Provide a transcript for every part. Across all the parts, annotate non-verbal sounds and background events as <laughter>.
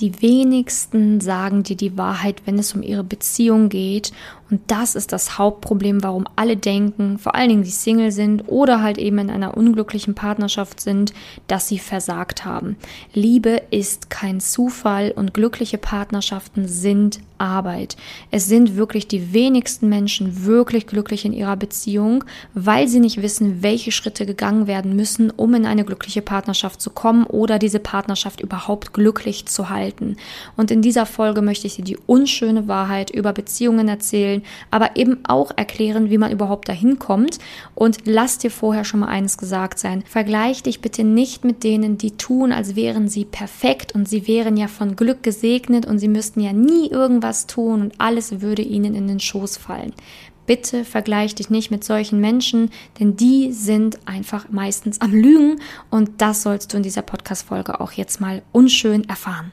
Die wenigsten sagen dir die Wahrheit, wenn es um ihre Beziehung geht. Und das ist das Hauptproblem, warum alle denken, vor allen Dingen die Single sind oder halt eben in einer unglücklichen Partnerschaft sind, dass sie versagt haben. Liebe ist kein Zufall und glückliche Partnerschaften sind Arbeit. Es sind wirklich die wenigsten Menschen wirklich glücklich in ihrer Beziehung, weil sie nicht wissen, welche Schritte gegangen werden müssen, um in eine glückliche Partnerschaft zu kommen oder diese Partnerschaft überhaupt glücklich zu halten. Und in dieser Folge möchte ich dir die unschöne Wahrheit über Beziehungen erzählen, aber eben auch erklären, wie man überhaupt dahin kommt. Und lass dir vorher schon mal eines gesagt sein. Vergleich dich bitte nicht mit denen, die tun, als wären sie perfekt und sie wären ja von Glück gesegnet und sie müssten ja nie irgendwas irgendwas tun und alles würde ihnen in den Schoß fallen. Bitte vergleich dich nicht mit solchen Menschen, denn die sind einfach meistens am Lügen und das sollst du in dieser Podcast-Folge auch jetzt mal unschön erfahren.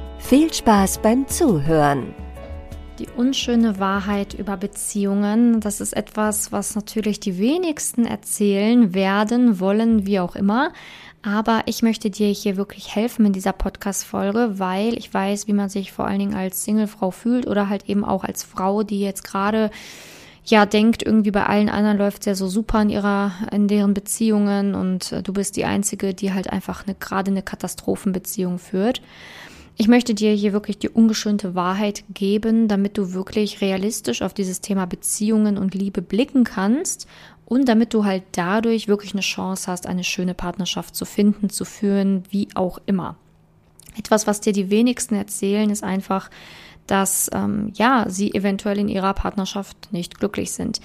Viel Spaß beim Zuhören. Die unschöne Wahrheit über Beziehungen, das ist etwas, was natürlich die wenigsten erzählen werden, wollen, wie auch immer. Aber ich möchte dir hier wirklich helfen in dieser Podcast-Folge, weil ich weiß, wie man sich vor allen Dingen als Singlefrau fühlt oder halt eben auch als Frau, die jetzt gerade ja denkt, irgendwie bei allen anderen läuft es ja so super in ihrer, in deren Beziehungen und äh, du bist die Einzige, die halt einfach eine, gerade eine Katastrophenbeziehung führt. Ich möchte dir hier wirklich die ungeschönte Wahrheit geben, damit du wirklich realistisch auf dieses Thema Beziehungen und Liebe blicken kannst und damit du halt dadurch wirklich eine Chance hast, eine schöne Partnerschaft zu finden, zu führen, wie auch immer. Etwas, was dir die wenigsten erzählen, ist einfach, dass ähm, ja sie eventuell in ihrer Partnerschaft nicht glücklich sind.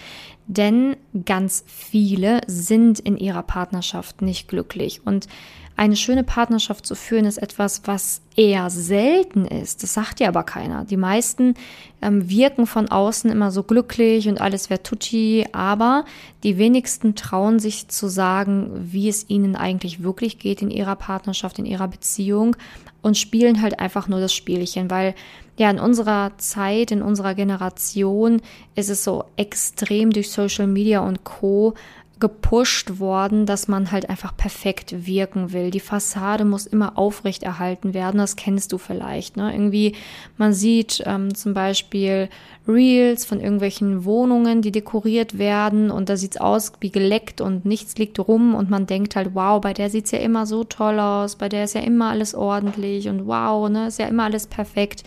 Denn ganz viele sind in ihrer Partnerschaft nicht glücklich und eine schöne Partnerschaft zu führen ist etwas, was eher selten ist. Das sagt ja aber keiner. Die meisten ähm, wirken von außen immer so glücklich und alles wäre tutti, aber die wenigsten trauen sich zu sagen, wie es ihnen eigentlich wirklich geht in ihrer Partnerschaft, in ihrer Beziehung und spielen halt einfach nur das Spielchen, weil ja, in unserer Zeit, in unserer Generation ist es so extrem durch Social Media und Co gepusht worden, dass man halt einfach perfekt wirken will. Die Fassade muss immer aufrecht erhalten werden. Das kennst du vielleicht. Ne? Irgendwie, man sieht ähm, zum Beispiel Reels von irgendwelchen Wohnungen, die dekoriert werden und da sieht's aus wie geleckt und nichts liegt rum und man denkt halt, wow, bei der sieht's ja immer so toll aus, bei der ist ja immer alles ordentlich und wow, ne, ist ja immer alles perfekt,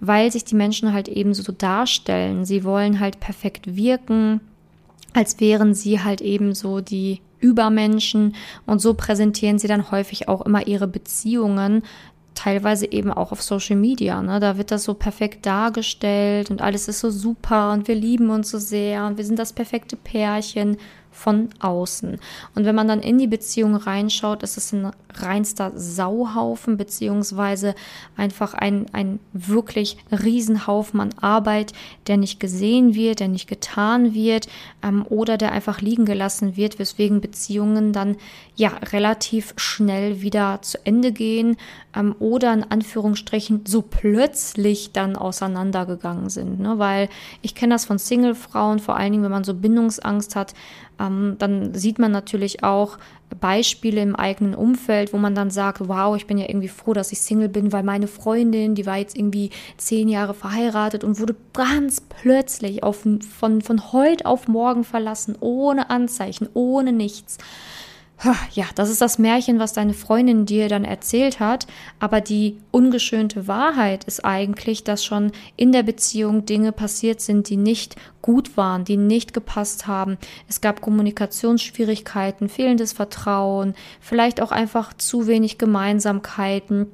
weil sich die Menschen halt eben so darstellen. Sie wollen halt perfekt wirken als wären sie halt eben so die Übermenschen und so präsentieren sie dann häufig auch immer ihre Beziehungen, teilweise eben auch auf Social Media. Ne? Da wird das so perfekt dargestellt und alles ist so super und wir lieben uns so sehr und wir sind das perfekte Pärchen von außen. Und wenn man dann in die Beziehung reinschaut, ist es ein reinster Sauhaufen, beziehungsweise einfach ein, ein wirklich Riesenhaufen an Arbeit, der nicht gesehen wird, der nicht getan wird ähm, oder der einfach liegen gelassen wird, weswegen Beziehungen dann ja relativ schnell wieder zu Ende gehen ähm, oder in Anführungsstrichen so plötzlich dann auseinandergegangen sind. Ne? Weil ich kenne das von Single-Frauen, vor allen Dingen, wenn man so Bindungsangst hat, ähm, dann sieht man natürlich auch Beispiele im eigenen Umfeld, wo man dann sagt, wow, ich bin ja irgendwie froh, dass ich Single bin, weil meine Freundin, die war jetzt irgendwie zehn Jahre verheiratet und wurde ganz plötzlich auf, von, von heute auf morgen verlassen, ohne Anzeichen, ohne nichts ja, das ist das Märchen, was deine Freundin dir dann erzählt hat, aber die ungeschönte Wahrheit ist eigentlich, dass schon in der Beziehung Dinge passiert sind, die nicht gut waren, die nicht gepasst haben. Es gab Kommunikationsschwierigkeiten, fehlendes Vertrauen, vielleicht auch einfach zu wenig Gemeinsamkeiten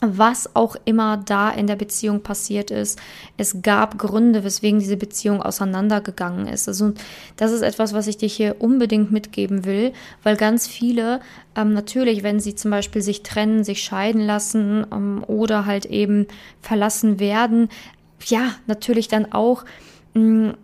was auch immer da in der Beziehung passiert ist. Es gab Gründe, weswegen diese Beziehung auseinandergegangen ist. Also das ist etwas, was ich dir hier unbedingt mitgeben will, weil ganz viele ähm, natürlich, wenn sie zum Beispiel sich trennen, sich scheiden lassen ähm, oder halt eben verlassen werden, ja, natürlich dann auch mh, mm,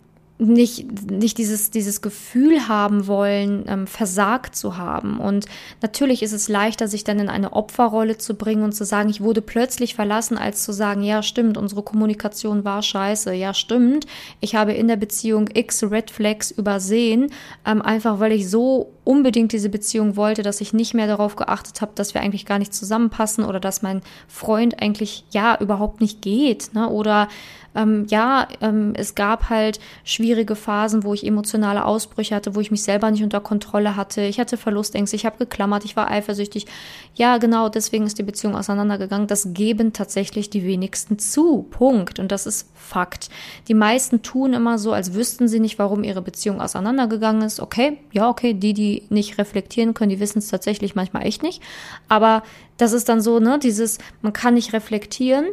nicht, nicht dieses, dieses Gefühl haben wollen, ähm, versagt zu haben. Und natürlich ist es leichter, sich dann in eine Opferrolle zu bringen und zu sagen, ich wurde plötzlich verlassen, als zu sagen, ja, stimmt, unsere Kommunikation war scheiße. Ja, stimmt, ich habe in der Beziehung X Red Flags übersehen, ähm, einfach weil ich so unbedingt diese Beziehung wollte, dass ich nicht mehr darauf geachtet habe, dass wir eigentlich gar nicht zusammenpassen oder dass mein Freund eigentlich ja überhaupt nicht geht. Ne? Oder ähm, ja, ähm, es gab halt schwierige Phasen, wo ich emotionale Ausbrüche hatte, wo ich mich selber nicht unter Kontrolle hatte. Ich hatte Verlustängste, ich habe geklammert, ich war eifersüchtig. Ja, genau, deswegen ist die Beziehung auseinandergegangen. Das geben tatsächlich die wenigsten zu. Punkt. Und das ist Fakt. Die meisten tun immer so, als wüssten sie nicht, warum ihre Beziehung auseinandergegangen ist. Okay, ja, okay, die, die nicht reflektieren können, die wissen es tatsächlich manchmal echt nicht. Aber das ist dann so, ne, dieses, man kann nicht reflektieren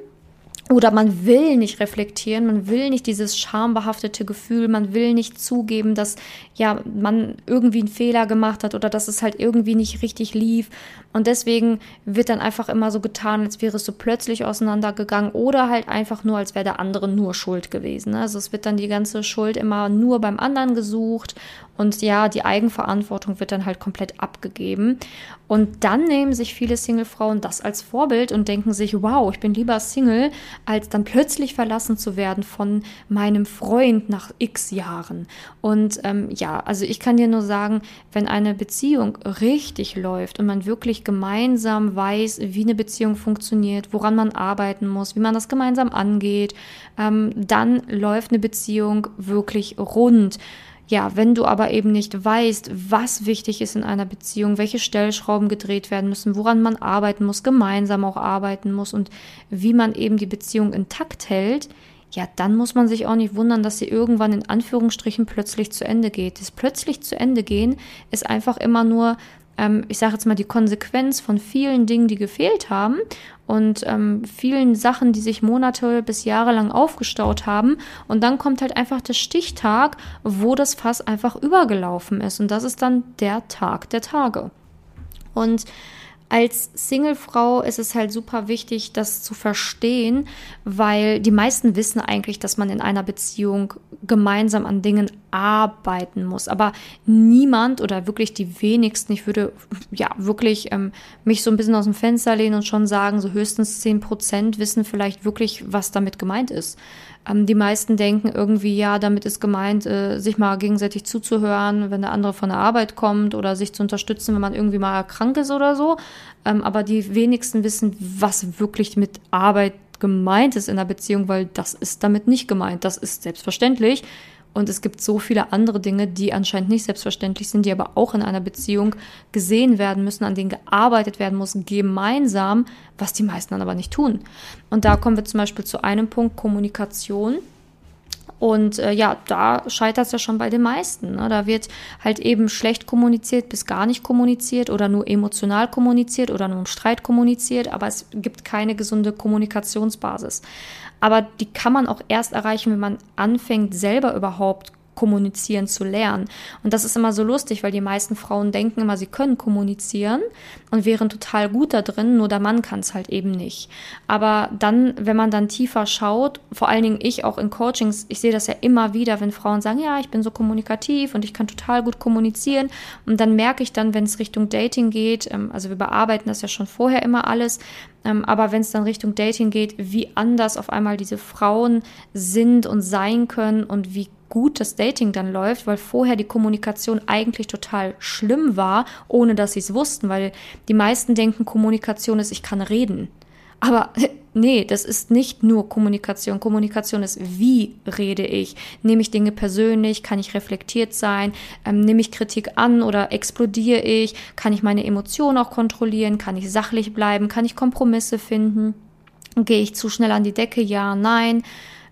oder man will nicht reflektieren, man will nicht dieses schambehaftete Gefühl, man will nicht zugeben, dass ja man irgendwie einen Fehler gemacht hat oder dass es halt irgendwie nicht richtig lief. Und deswegen wird dann einfach immer so getan, als wäre es so plötzlich auseinandergegangen oder halt einfach nur, als wäre der andere nur schuld gewesen. Also es wird dann die ganze Schuld immer nur beim anderen gesucht und ja, die Eigenverantwortung wird dann halt komplett abgegeben. Und dann nehmen sich viele Single-Frauen das als Vorbild und denken sich, wow, ich bin lieber Single, als dann plötzlich verlassen zu werden von meinem Freund nach x Jahren. Und ähm, ja, also ich kann dir nur sagen, wenn eine Beziehung richtig läuft und man wirklich gemeinsam weiß, wie eine Beziehung funktioniert, woran man arbeiten muss, wie man das gemeinsam angeht, ähm, dann läuft eine Beziehung wirklich rund. Ja, wenn du aber eben nicht weißt, was wichtig ist in einer Beziehung, welche Stellschrauben gedreht werden müssen, woran man arbeiten muss, gemeinsam auch arbeiten muss und wie man eben die Beziehung intakt hält, ja, dann muss man sich auch nicht wundern, dass sie irgendwann in Anführungsstrichen plötzlich zu Ende geht. Das plötzlich zu Ende gehen ist einfach immer nur ähm, ich sage jetzt mal, die Konsequenz von vielen Dingen, die gefehlt haben und ähm, vielen Sachen, die sich Monate bis Jahre lang aufgestaut haben. Und dann kommt halt einfach der Stichtag, wo das Fass einfach übergelaufen ist. Und das ist dann der Tag der Tage. Und als Singlefrau ist es halt super wichtig, das zu verstehen, weil die meisten wissen eigentlich, dass man in einer Beziehung gemeinsam an Dingen arbeiten muss. Aber niemand oder wirklich die wenigsten, ich würde ja wirklich ähm, mich so ein bisschen aus dem Fenster lehnen und schon sagen, so höchstens zehn Prozent wissen vielleicht wirklich, was damit gemeint ist. Ähm, die meisten denken irgendwie, ja, damit ist gemeint, äh, sich mal gegenseitig zuzuhören, wenn der andere von der Arbeit kommt oder sich zu unterstützen, wenn man irgendwie mal krank ist oder so. Ähm, aber die wenigsten wissen, was wirklich mit Arbeit gemeint ist in der Beziehung, weil das ist damit nicht gemeint. Das ist selbstverständlich. Und es gibt so viele andere Dinge, die anscheinend nicht selbstverständlich sind, die aber auch in einer Beziehung gesehen werden müssen, an denen gearbeitet werden muss, gemeinsam, was die meisten dann aber nicht tun. Und da kommen wir zum Beispiel zu einem Punkt Kommunikation. Und äh, ja, da scheitert es ja schon bei den meisten. Ne? Da wird halt eben schlecht kommuniziert bis gar nicht kommuniziert oder nur emotional kommuniziert oder nur im Streit kommuniziert, aber es gibt keine gesunde Kommunikationsbasis. Aber die kann man auch erst erreichen, wenn man anfängt, selber überhaupt kommunizieren zu lernen. Und das ist immer so lustig, weil die meisten Frauen denken immer, sie können kommunizieren und wären total gut da drin, nur der Mann kann es halt eben nicht. Aber dann, wenn man dann tiefer schaut, vor allen Dingen ich auch in Coachings, ich sehe das ja immer wieder, wenn Frauen sagen, ja, ich bin so kommunikativ und ich kann total gut kommunizieren. Und dann merke ich dann, wenn es Richtung Dating geht, ähm, also wir bearbeiten das ja schon vorher immer alles, ähm, aber wenn es dann Richtung Dating geht, wie anders auf einmal diese Frauen sind und sein können und wie gut das Dating dann läuft, weil vorher die Kommunikation eigentlich total schlimm war, ohne dass sie es wussten, weil die meisten denken, Kommunikation ist, ich kann reden. Aber nee, das ist nicht nur Kommunikation. Kommunikation ist, wie rede ich? Nehme ich Dinge persönlich? Kann ich reflektiert sein? Ähm, nehme ich Kritik an oder explodiere ich? Kann ich meine Emotionen auch kontrollieren? Kann ich sachlich bleiben? Kann ich Kompromisse finden? Gehe ich zu schnell an die Decke? Ja, nein.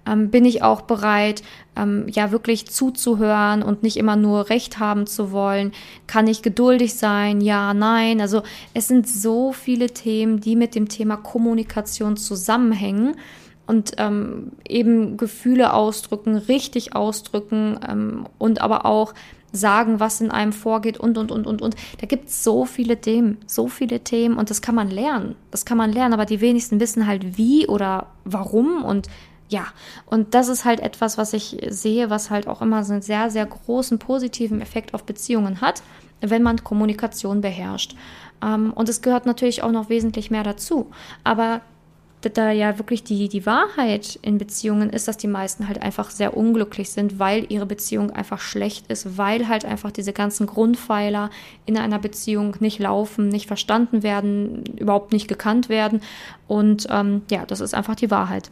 Ähm, bin ich auch bereit, ähm, ja wirklich zuzuhören und nicht immer nur Recht haben zu wollen? Kann ich geduldig sein? Ja, nein. Also es sind so viele Themen, die mit dem Thema Kommunikation zusammenhängen und ähm, eben Gefühle ausdrücken, richtig ausdrücken ähm, und aber auch sagen, was in einem vorgeht und, und, und, und, und. Da gibt es so viele Themen, so viele Themen und das kann man lernen. Das kann man lernen, aber die wenigsten wissen halt wie oder warum und ja, und das ist halt etwas, was ich sehe, was halt auch immer so einen sehr, sehr großen positiven Effekt auf Beziehungen hat, wenn man Kommunikation beherrscht. Ähm, und es gehört natürlich auch noch wesentlich mehr dazu. Aber da ja wirklich die, die Wahrheit in Beziehungen ist, dass die meisten halt einfach sehr unglücklich sind, weil ihre Beziehung einfach schlecht ist, weil halt einfach diese ganzen Grundpfeiler in einer Beziehung nicht laufen, nicht verstanden werden, überhaupt nicht gekannt werden. Und ähm, ja, das ist einfach die Wahrheit.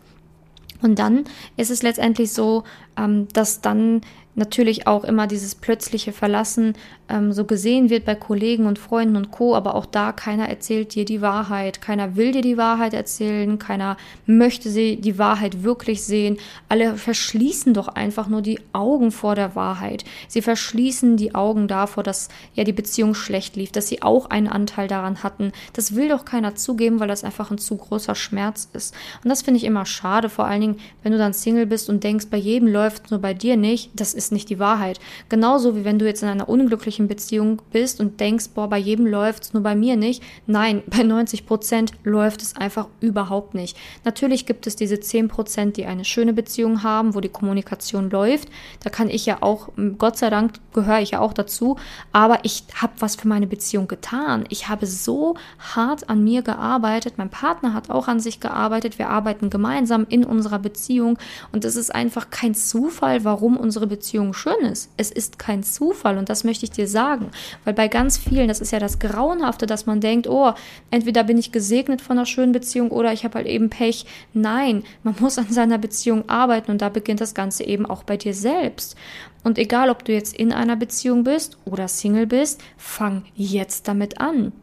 Und dann ist es letztendlich so, ähm, dass dann natürlich auch immer dieses plötzliche Verlassen ähm, so gesehen wird bei Kollegen und Freunden und Co. Aber auch da keiner erzählt dir die Wahrheit, keiner will dir die Wahrheit erzählen, keiner möchte sie die Wahrheit wirklich sehen. Alle verschließen doch einfach nur die Augen vor der Wahrheit. Sie verschließen die Augen davor, dass ja die Beziehung schlecht lief, dass sie auch einen Anteil daran hatten. Das will doch keiner zugeben, weil das einfach ein zu großer Schmerz ist. Und das finde ich immer schade, vor allen Dingen, wenn du dann Single bist und denkst, bei jedem läuft nur bei dir nicht. Das ist nicht die Wahrheit. Genauso wie wenn du jetzt in einer unglücklichen glücklichen Beziehung bist und denkst, boah, bei jedem läuft es, nur bei mir nicht. Nein, bei 90 Prozent läuft es einfach überhaupt nicht. Natürlich gibt es diese 10 Prozent, die eine schöne Beziehung haben, wo die Kommunikation läuft. Da kann ich ja auch, Gott sei Dank gehöre ich ja auch dazu, aber ich habe was für meine Beziehung getan. Ich habe so hart an mir gearbeitet. Mein Partner hat auch an sich gearbeitet. Wir arbeiten gemeinsam in unserer Beziehung und es ist einfach kein Zufall, warum unsere Beziehung schön ist. Es ist kein Zufall und das möchte ich dir dir sagen. Weil bei ganz vielen, das ist ja das Grauenhafte, dass man denkt, oh, entweder bin ich gesegnet von einer schönen Beziehung oder ich habe halt eben Pech. Nein, man <laughs> muss an seiner Beziehung arbeiten und da beginnt das Ganze eben auch bei dir selbst. Und egal, ob du jetzt in einer Beziehung bist oder Single bist, fang jetzt damit an.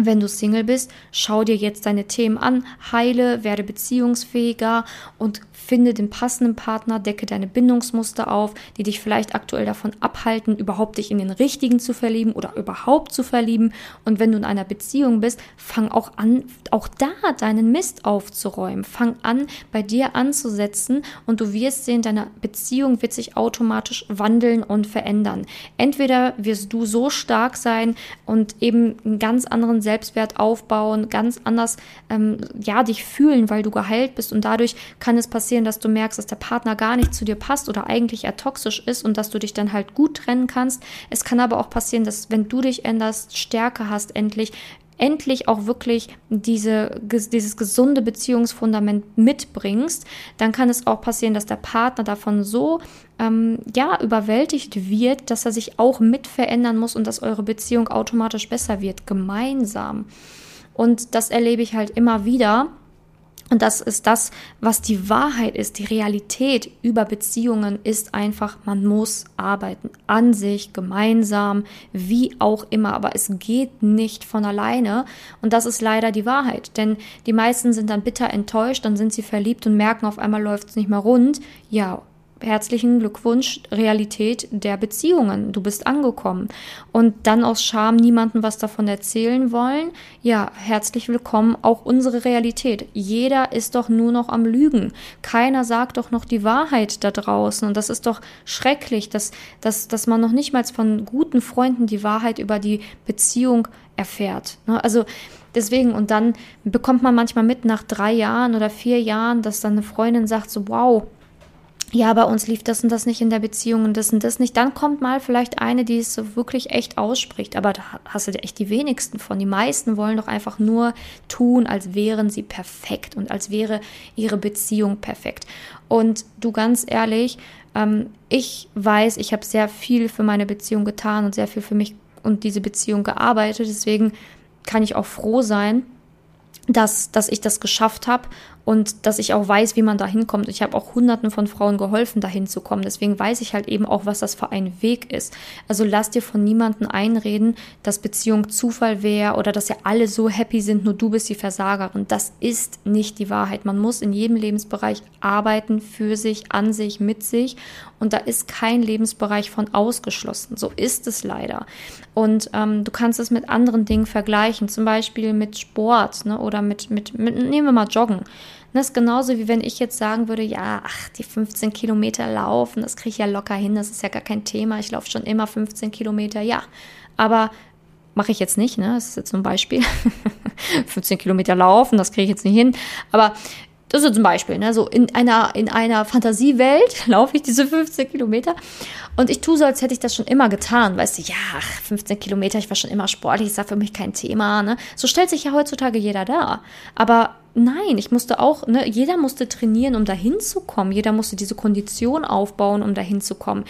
Wenn du Single bist, schau dir jetzt deine Themen an, heile, werde beziehungsfähiger und Finde den passenden Partner, decke deine Bindungsmuster auf, die dich vielleicht aktuell davon abhalten, überhaupt dich in den richtigen zu verlieben oder überhaupt zu verlieben. Und wenn du in einer Beziehung bist, fang auch an, auch da deinen Mist aufzuräumen. Fang an, bei dir anzusetzen und du wirst sehen, deine Beziehung wird sich automatisch wandeln und verändern. Entweder wirst du so stark sein und eben einen ganz anderen Selbstwert aufbauen, ganz anders, ähm, ja, dich fühlen, weil du geheilt bist und dadurch kann es passieren, passieren, dass du merkst, dass der Partner gar nicht zu dir passt oder eigentlich er toxisch ist und dass du dich dann halt gut trennen kannst. Es kann aber auch passieren, dass wenn du dich änderst, Stärke hast endlich, endlich auch wirklich diese, dieses gesunde Beziehungsfundament mitbringst, dann kann es auch passieren, dass der Partner davon so ähm, ja überwältigt wird, dass er sich auch mit verändern muss und dass eure Beziehung automatisch besser wird, gemeinsam. Und das erlebe ich halt immer wieder und das ist das, was die Wahrheit ist. Die Realität über Beziehungen ist einfach, man muss arbeiten. An sich, gemeinsam, wie auch immer. Aber es geht nicht von alleine. Und das ist leider die Wahrheit. Denn die meisten sind dann bitter enttäuscht, dann sind sie verliebt und merken, auf einmal läuft es nicht mehr rund. Ja, herzlichen Glückwunsch, Realität der Beziehungen. Du bist angekommen. Und dann aus Scham niemandem was davon erzählen wollen. Ja, herzlich willkommen, auch unsere Realität. Jeder ist doch nur noch am Lügen. Keiner sagt doch noch die Wahrheit da draußen. Und das ist doch schrecklich, dass, dass, dass man noch nicht mal von guten Freunden die Wahrheit über die Beziehung erfährt. Ne? Also, Deswegen, und dann bekommt man manchmal mit nach drei Jahren oder vier Jahren, dass dann eine Freundin sagt so, wow, ja, bei uns lief das und das nicht in der Beziehung und das und das nicht. Dann kommt mal vielleicht eine, die es so wirklich echt ausspricht. Aber da hast du echt die wenigsten von. Die meisten wollen doch einfach nur tun, als wären sie perfekt und als wäre ihre Beziehung perfekt. Und du ganz ehrlich, ähm, ich weiß, ich habe sehr viel für meine Beziehung getan und sehr viel für mich und diese Beziehung gearbeitet. Deswegen kann ich auch froh sein, dass, dass ich das geschafft habe und dass ich auch weiß, wie man da hinkommt. Ich habe auch hunderten von Frauen geholfen, da hinzukommen. Deswegen weiß ich halt eben auch, was das für ein Weg ist. Also lass dir von niemandem einreden, dass Beziehung Zufall wäre oder dass ja alle so happy sind, nur du bist die Versagerin. Das ist nicht die Wahrheit. Man muss in jedem Lebensbereich arbeiten, für sich, an sich, mit sich. Und da ist kein Lebensbereich von ausgeschlossen. So ist es leider. Und ähm, du kannst es mit anderen Dingen vergleichen, zum Beispiel mit Sport ne, oder mit, mit, mit, nehmen wir mal Joggen. Das ist genauso wie wenn ich jetzt sagen würde, ja, ach, die 15 Kilometer laufen, das kriege ich ja locker hin, das ist ja gar kein Thema, ich laufe schon immer 15 Kilometer, ja. Aber mache ich jetzt nicht, ne? Das ist jetzt zum Beispiel <laughs> 15 Kilometer laufen, das kriege ich jetzt nicht hin. Aber das ist zum Beispiel, ne, so in einer, in einer Fantasiewelt <laughs> laufe ich diese 15 Kilometer und ich tue so, als hätte ich das schon immer getan. Weißt du, ja, 15 Kilometer, ich war schon immer sportlich, ist ja für mich kein Thema, ne. So stellt sich ja heutzutage jeder da. Aber Nein, ich musste auch, ne, jeder musste trainieren, um dahin zu kommen. Jeder musste diese Kondition aufbauen, um dahin zu kommen.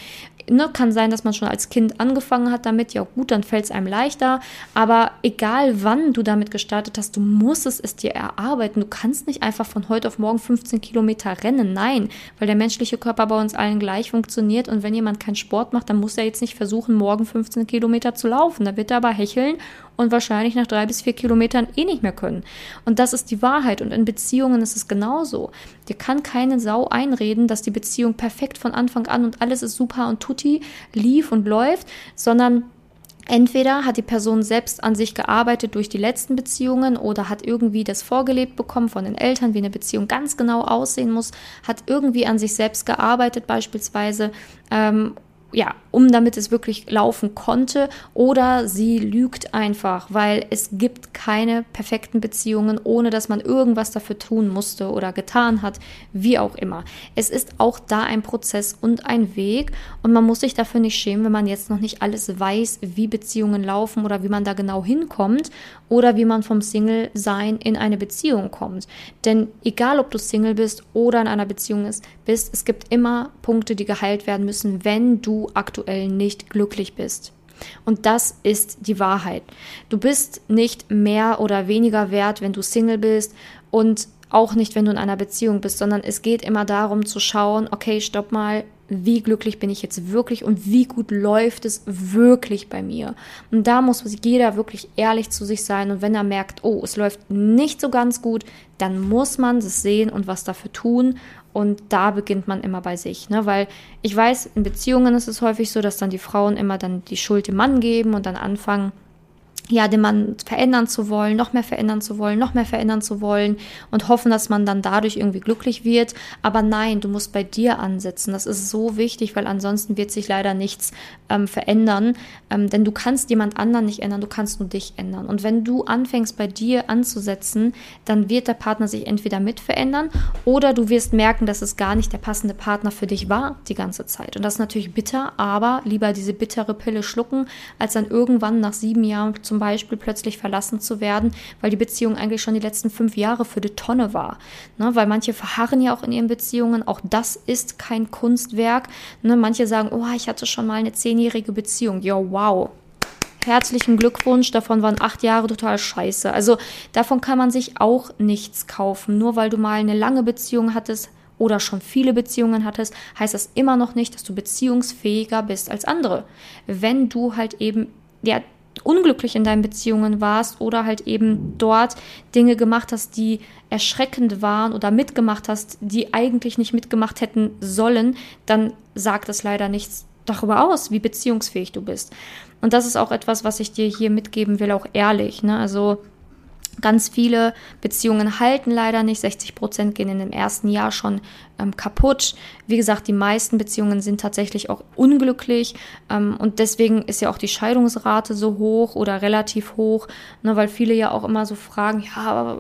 Ne, kann sein, dass man schon als Kind angefangen hat damit, ja gut, dann fällt es einem leichter. Aber egal wann du damit gestartet hast, du musst es, es dir erarbeiten. Du kannst nicht einfach von heute auf morgen 15 Kilometer rennen. Nein, weil der menschliche Körper bei uns allen gleich funktioniert. Und wenn jemand keinen Sport macht, dann muss er jetzt nicht versuchen, morgen 15 Kilometer zu laufen. Da wird er aber hecheln und wahrscheinlich nach drei bis vier Kilometern eh nicht mehr können. Und das ist die Wahrheit. Und in Beziehungen ist es genauso. Dir kann keine Sau einreden, dass die Beziehung perfekt von Anfang an und alles ist super und tutti lief und läuft, sondern Entweder hat die Person selbst an sich gearbeitet durch die letzten Beziehungen oder hat irgendwie das vorgelebt bekommen von den Eltern, wie eine Beziehung ganz genau aussehen muss, hat irgendwie an sich selbst gearbeitet beispielsweise ähm, ja, um damit es wirklich laufen konnte, oder sie lügt einfach, weil es gibt keine perfekten Beziehungen, ohne dass man irgendwas dafür tun musste oder getan hat, wie auch immer. Es ist auch da ein Prozess und ein Weg und man muss sich dafür nicht schämen, wenn man jetzt noch nicht alles weiß, wie Beziehungen laufen oder wie man da genau hinkommt oder wie man vom Single-Sein in eine Beziehung kommt. Denn egal, ob du Single bist oder in einer Beziehung bist, es gibt immer Punkte, die geheilt werden müssen, wenn du aktuell nicht glücklich bist. Und das ist die Wahrheit. Du bist nicht mehr oder weniger wert, wenn du Single bist und auch nicht, wenn du in einer Beziehung bist, sondern es geht immer darum zu schauen, okay, stopp mal, wie glücklich bin ich jetzt wirklich und wie gut läuft es wirklich bei mir. Und da muss jeder wirklich ehrlich zu sich sein und wenn er merkt, oh, es läuft nicht so ganz gut, dann muss man es sehen und was dafür tun und da beginnt man immer bei sich, ne? Weil ich weiß, in Beziehungen ist es häufig so, dass dann die Frauen immer dann die Schuld dem Mann geben und dann anfangen, ja, den Mann verändern zu wollen, noch mehr verändern zu wollen, noch mehr verändern zu wollen und hoffen, dass man dann dadurch irgendwie glücklich wird. Aber nein, du musst bei dir ansetzen. Das ist so wichtig, weil ansonsten wird sich leider nichts ähm, verändern. Ähm, denn du kannst jemand anderen nicht ändern, du kannst nur dich ändern. Und wenn du anfängst, bei dir anzusetzen, dann wird der Partner sich entweder mit verändern oder du wirst merken, dass es gar nicht der passende Partner für dich war die ganze Zeit. Und das ist natürlich bitter, aber lieber diese bittere Pille schlucken, als dann irgendwann nach sieben Jahren zum zum Beispiel plötzlich verlassen zu werden, weil die Beziehung eigentlich schon die letzten fünf Jahre für die Tonne war. Ne, weil manche verharren ja auch in ihren Beziehungen. Auch das ist kein Kunstwerk. Ne, manche sagen, oh, ich hatte schon mal eine zehnjährige Beziehung. Ja, wow herzlichen Glückwunsch, davon waren acht Jahre total scheiße. Also davon kann man sich auch nichts kaufen. Nur weil du mal eine lange Beziehung hattest oder schon viele Beziehungen hattest, heißt das immer noch nicht, dass du beziehungsfähiger bist als andere. Wenn du halt eben ja, unglücklich in deinen Beziehungen warst oder halt eben dort Dinge gemacht hast, die erschreckend waren oder mitgemacht hast, die eigentlich nicht mitgemacht hätten sollen, dann sagt das leider nichts darüber aus, wie beziehungsfähig du bist. Und das ist auch etwas, was ich dir hier mitgeben will, auch ehrlich. Ne? Also Ganz viele Beziehungen halten leider nicht. 60 Prozent gehen in dem ersten Jahr schon ähm, kaputt. Wie gesagt, die meisten Beziehungen sind tatsächlich auch unglücklich. Ähm, und deswegen ist ja auch die Scheidungsrate so hoch oder relativ hoch, ne, weil viele ja auch immer so fragen, ja,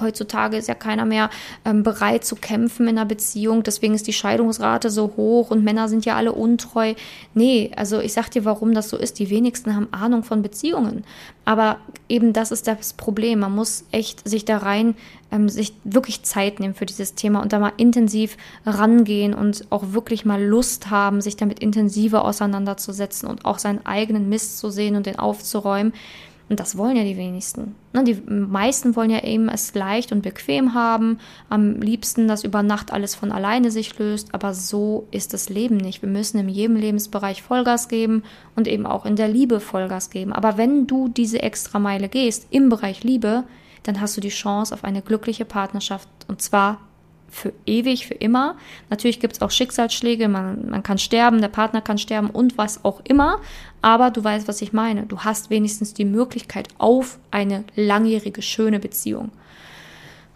heutzutage ist ja keiner mehr ähm, bereit zu kämpfen in einer Beziehung. Deswegen ist die Scheidungsrate so hoch und Männer sind ja alle untreu. Nee, also ich sag dir, warum das so ist. Die wenigsten haben Ahnung von Beziehungen. Aber eben das ist das Problem. Man muss echt sich da rein, ähm, sich wirklich Zeit nehmen für dieses Thema und da mal intensiv rangehen und auch wirklich mal Lust haben, sich damit intensiver auseinanderzusetzen und auch seinen eigenen Mist zu sehen und den aufzuräumen. Und das wollen ja die wenigsten. Ne, die meisten wollen ja eben es leicht und bequem haben, am liebsten, dass über Nacht alles von alleine sich löst, aber so ist das Leben nicht. Wir müssen in jedem Lebensbereich Vollgas geben und eben auch in der Liebe Vollgas geben. Aber wenn du diese extra Meile gehst im Bereich Liebe, dann hast du die Chance auf eine glückliche Partnerschaft und zwar für ewig, für immer. Natürlich gibt es auch Schicksalsschläge, man, man kann sterben, der Partner kann sterben und was auch immer. Aber du weißt, was ich meine. Du hast wenigstens die Möglichkeit auf eine langjährige, schöne Beziehung.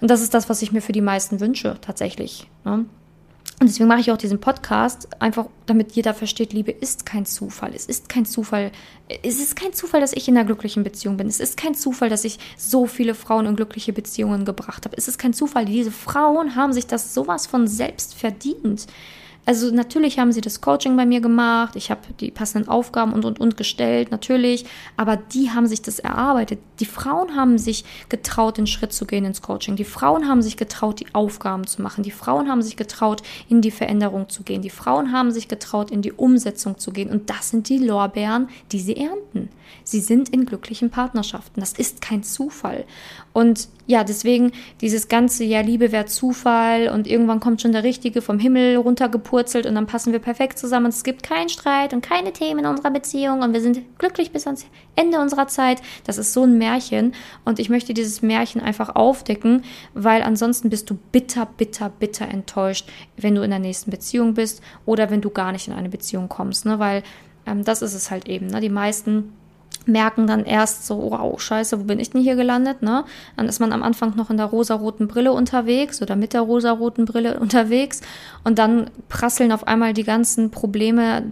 Und das ist das, was ich mir für die meisten wünsche, tatsächlich. Ne? Und deswegen mache ich auch diesen Podcast, einfach damit jeder versteht, Liebe ist kein Zufall. Es ist kein Zufall. Es ist kein Zufall, dass ich in einer glücklichen Beziehung bin. Es ist kein Zufall, dass ich so viele Frauen in glückliche Beziehungen gebracht habe. Es ist kein Zufall. Diese Frauen haben sich das sowas von selbst verdient. Also natürlich haben sie das Coaching bei mir gemacht, ich habe die passenden Aufgaben und und und gestellt, natürlich, aber die haben sich das erarbeitet. Die Frauen haben sich getraut, den Schritt zu gehen ins Coaching. Die Frauen haben sich getraut, die Aufgaben zu machen. Die Frauen haben sich getraut, in die Veränderung zu gehen. Die Frauen haben sich getraut, in die Umsetzung zu gehen. Und das sind die Lorbeeren, die sie ernten. Sie sind in glücklichen Partnerschaften. Das ist kein Zufall. Und ja, deswegen dieses ganze, ja, Liebe wäre Zufall und irgendwann kommt schon der Richtige vom Himmel runtergepurzelt und dann passen wir perfekt zusammen und es gibt keinen Streit und keine Themen in unserer Beziehung und wir sind glücklich bis ans Ende unserer Zeit. Das ist so ein Märchen und ich möchte dieses Märchen einfach aufdecken, weil ansonsten bist du bitter, bitter, bitter enttäuscht, wenn du in der nächsten Beziehung bist oder wenn du gar nicht in eine Beziehung kommst, ne? weil ähm, das ist es halt eben. Ne? Die meisten merken dann erst so, wow, scheiße, wo bin ich denn hier gelandet, ne? Dann ist man am Anfang noch in der rosaroten Brille unterwegs oder mit der rosaroten Brille <laughs> unterwegs und dann prasseln auf einmal die ganzen Probleme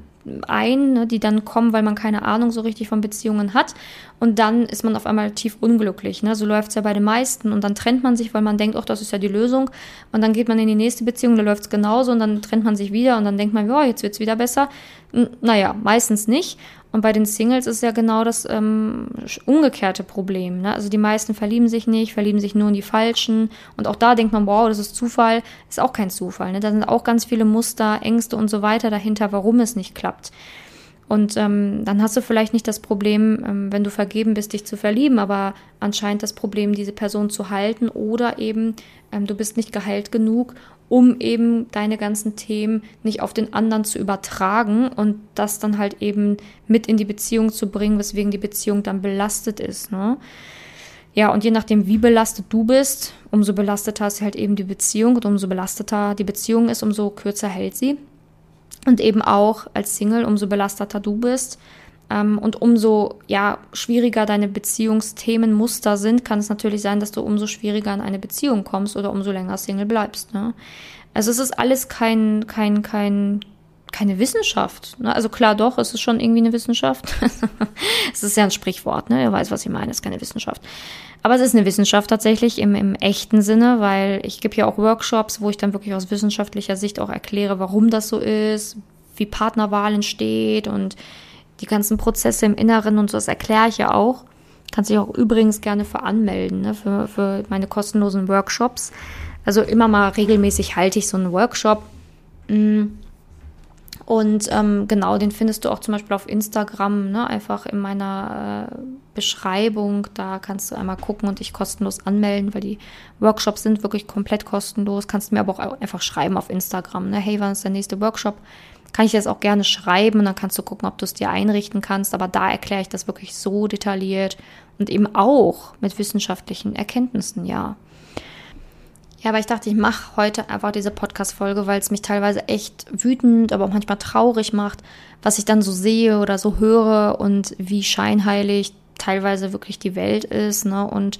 ein, ne, die dann kommen, weil man keine Ahnung so richtig von Beziehungen hat. Und dann ist man auf einmal tief unglücklich. Ne? So läuft es ja bei den meisten. Und dann trennt man sich, weil man denkt, ach, das ist ja die Lösung. Und dann geht man in die nächste Beziehung, da läuft es genauso. Und dann trennt man sich wieder und dann denkt man, ja, jetzt wird es wieder besser. N naja, meistens nicht. Und bei den Singles ist ja genau das ähm, umgekehrte Problem. Ne? Also die meisten verlieben sich nicht, verlieben sich nur in die Falschen. Und auch da denkt man, wow, das ist Zufall. Ist auch kein Zufall. Ne? Da sind auch ganz viele Muster, Ängste und so weiter dahinter, warum es nicht klappt. Und ähm, dann hast du vielleicht nicht das Problem, ähm, wenn du vergeben bist, dich zu verlieben, aber anscheinend das Problem, diese Person zu halten oder eben ähm, du bist nicht geheilt genug, um eben deine ganzen Themen nicht auf den anderen zu übertragen und das dann halt eben mit in die Beziehung zu bringen, weswegen die Beziehung dann belastet ist. Ne? Ja, und je nachdem, wie belastet du bist, umso belasteter ist halt eben die Beziehung und umso belasteter die Beziehung ist, umso kürzer hält sie. Und eben auch als Single, umso belasteter du bist und umso ja, schwieriger deine Beziehungsthemenmuster sind, kann es natürlich sein, dass du umso schwieriger in eine Beziehung kommst oder umso länger Single bleibst. Ne? Also es ist alles kein, kein, kein, keine Wissenschaft. Ne? Also klar doch, es ist schon irgendwie eine Wissenschaft. <laughs> es ist ja ein Sprichwort, ne? Ihr weiß, was ich meine, es ist keine Wissenschaft. Aber es ist eine Wissenschaft tatsächlich im, im echten Sinne, weil ich gebe ja auch Workshops, wo ich dann wirklich aus wissenschaftlicher Sicht auch erkläre, warum das so ist, wie Partnerwahl entsteht und die ganzen Prozesse im Inneren und so, das erkläre ich ja auch. Kannst dich auch übrigens gerne für anmelden, ne, für, für meine kostenlosen Workshops. Also immer mal regelmäßig halte ich so einen Workshop. Mm. Und ähm, genau, den findest du auch zum Beispiel auf Instagram, ne? einfach in meiner äh, Beschreibung. Da kannst du einmal gucken und dich kostenlos anmelden, weil die Workshops sind wirklich komplett kostenlos. Kannst du mir aber auch einfach schreiben auf Instagram. Ne? Hey, wann ist der nächste Workshop? Kann ich das auch gerne schreiben und dann kannst du gucken, ob du es dir einrichten kannst. Aber da erkläre ich das wirklich so detailliert und eben auch mit wissenschaftlichen Erkenntnissen, ja. Ja, aber ich dachte, ich mache heute einfach diese Podcast-Folge, weil es mich teilweise echt wütend, aber auch manchmal traurig macht, was ich dann so sehe oder so höre und wie scheinheilig teilweise wirklich die Welt ist. Ne? Und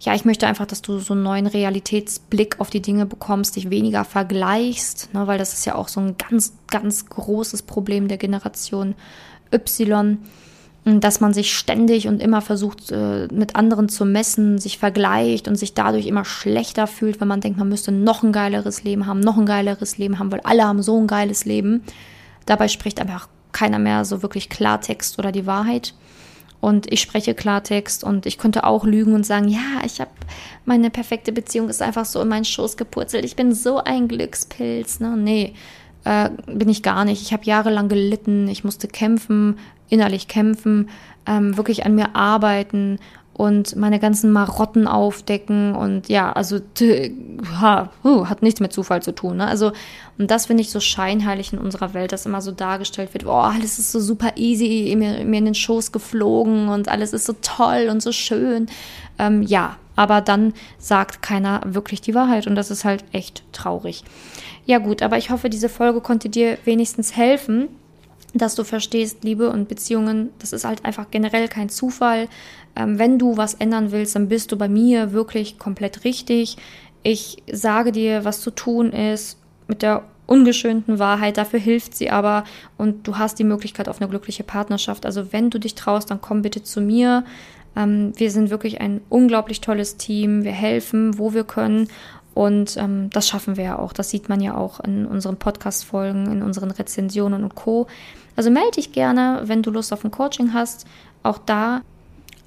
ja, ich möchte einfach, dass du so einen neuen Realitätsblick auf die Dinge bekommst, dich weniger vergleichst, ne? weil das ist ja auch so ein ganz, ganz großes Problem der Generation Y dass man sich ständig und immer versucht, äh, mit anderen zu messen, sich vergleicht und sich dadurch immer schlechter fühlt, wenn man denkt, man müsste noch ein geileres Leben haben, noch ein geileres Leben haben, weil alle haben so ein geiles Leben. Dabei spricht einfach keiner mehr so wirklich Klartext oder die Wahrheit. Und ich spreche Klartext und ich könnte auch lügen und sagen, ja, ich habe meine perfekte Beziehung ist einfach so in meinen Schoß gepurzelt. Ich bin so ein Glückspilz. Ne? Nee, äh, bin ich gar nicht. Ich habe jahrelang gelitten, ich musste kämpfen, innerlich kämpfen, ähm, wirklich an mir arbeiten und meine ganzen Marotten aufdecken und ja, also ha, uh, hat nichts mit Zufall zu tun. Ne? Also und das finde ich so scheinheilig in unserer Welt, dass immer so dargestellt wird, oh, alles ist so super easy, mir, mir in den Schoß geflogen und alles ist so toll und so schön. Ähm, ja, aber dann sagt keiner wirklich die Wahrheit und das ist halt echt traurig. Ja gut, aber ich hoffe, diese Folge konnte dir wenigstens helfen dass du verstehst, Liebe und Beziehungen, das ist halt einfach generell kein Zufall. Ähm, wenn du was ändern willst, dann bist du bei mir wirklich komplett richtig. Ich sage dir, was zu tun ist mit der ungeschönten Wahrheit, dafür hilft sie aber und du hast die Möglichkeit auf eine glückliche Partnerschaft. Also wenn du dich traust, dann komm bitte zu mir. Ähm, wir sind wirklich ein unglaublich tolles Team. Wir helfen, wo wir können und ähm, das schaffen wir ja auch. Das sieht man ja auch in unseren Podcast-Folgen, in unseren Rezensionen und Co. Also melde dich gerne, wenn du Lust auf ein Coaching hast. Auch da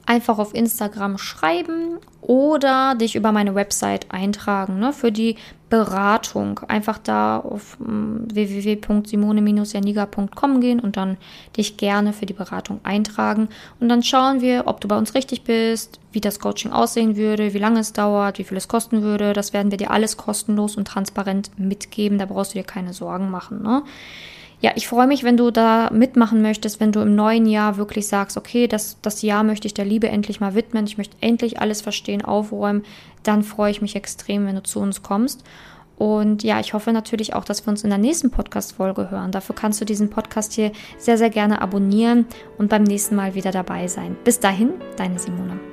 einfach auf Instagram schreiben oder dich über meine Website eintragen ne, für die Beratung. Einfach da auf mm, www.simone-janiga.com gehen und dann dich gerne für die Beratung eintragen. Und dann schauen wir, ob du bei uns richtig bist, wie das Coaching aussehen würde, wie lange es dauert, wie viel es kosten würde. Das werden wir dir alles kostenlos und transparent mitgeben. Da brauchst du dir keine Sorgen machen. Ne? Ja, ich freue mich, wenn du da mitmachen möchtest, wenn du im neuen Jahr wirklich sagst, okay, das, das Jahr möchte ich der Liebe endlich mal widmen, ich möchte endlich alles verstehen, aufräumen, dann freue ich mich extrem, wenn du zu uns kommst. Und ja, ich hoffe natürlich auch, dass wir uns in der nächsten Podcast-Folge hören. Dafür kannst du diesen Podcast hier sehr, sehr gerne abonnieren und beim nächsten Mal wieder dabei sein. Bis dahin, deine Simone.